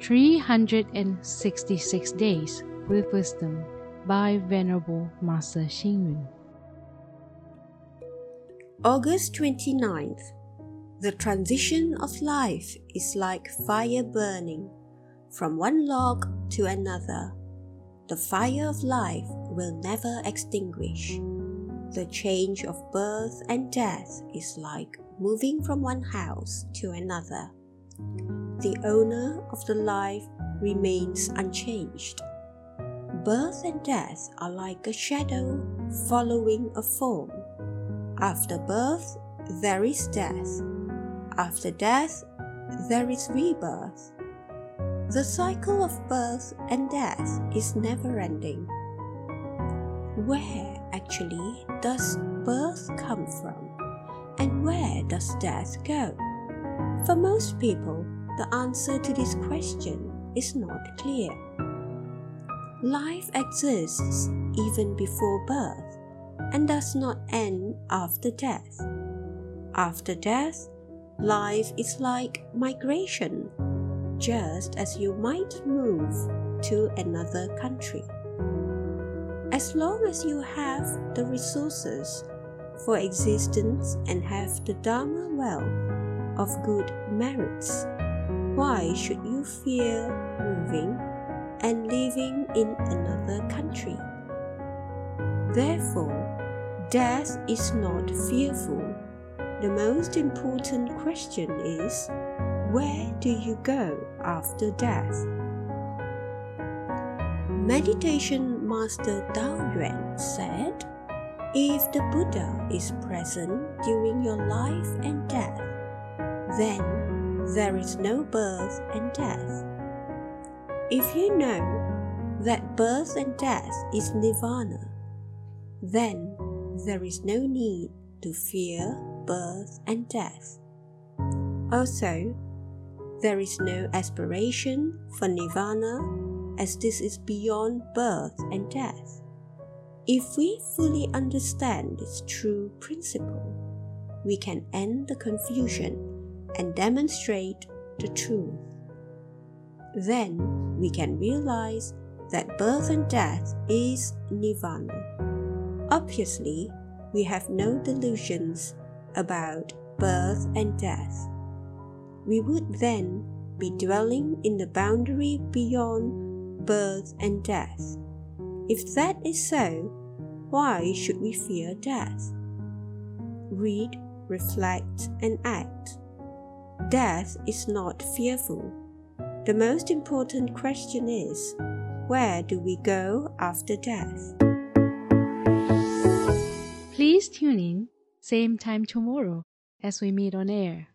366 Days with Wisdom by Venerable Master Xing Yun. August 29th. The transition of life is like fire burning from one log to another. The fire of life will never extinguish. The change of birth and death is like moving from one house to another. The owner of the life remains unchanged. Birth and death are like a shadow following a form. After birth, there is death. After death, there is rebirth. The cycle of birth and death is never ending. Where actually does birth come from? And where does death go? For most people, the answer to this question is not clear. Life exists even before birth and does not end after death. After death, life is like migration, just as you might move to another country. As long as you have the resources for existence and have the Dharma wealth of good merits, why should you fear moving and living in another country? Therefore, death is not fearful. The most important question is where do you go after death? Meditation Master Dao Yuan said, If the Buddha is present during your life and death, then there is no birth and death. If you know that birth and death is nirvana, then there is no need to fear birth and death. Also, there is no aspiration for nirvana as this is beyond birth and death. If we fully understand this true principle, we can end the confusion and demonstrate the truth. Then we can realize that birth and death is nirvana. Obviously, we have no delusions about birth and death. We would then be dwelling in the boundary beyond birth, and death. If that is so, why should we fear death? Read, reflect, and act. Death is not fearful. The most important question is where do we go after death? Please tune in, same time tomorrow as we meet on air.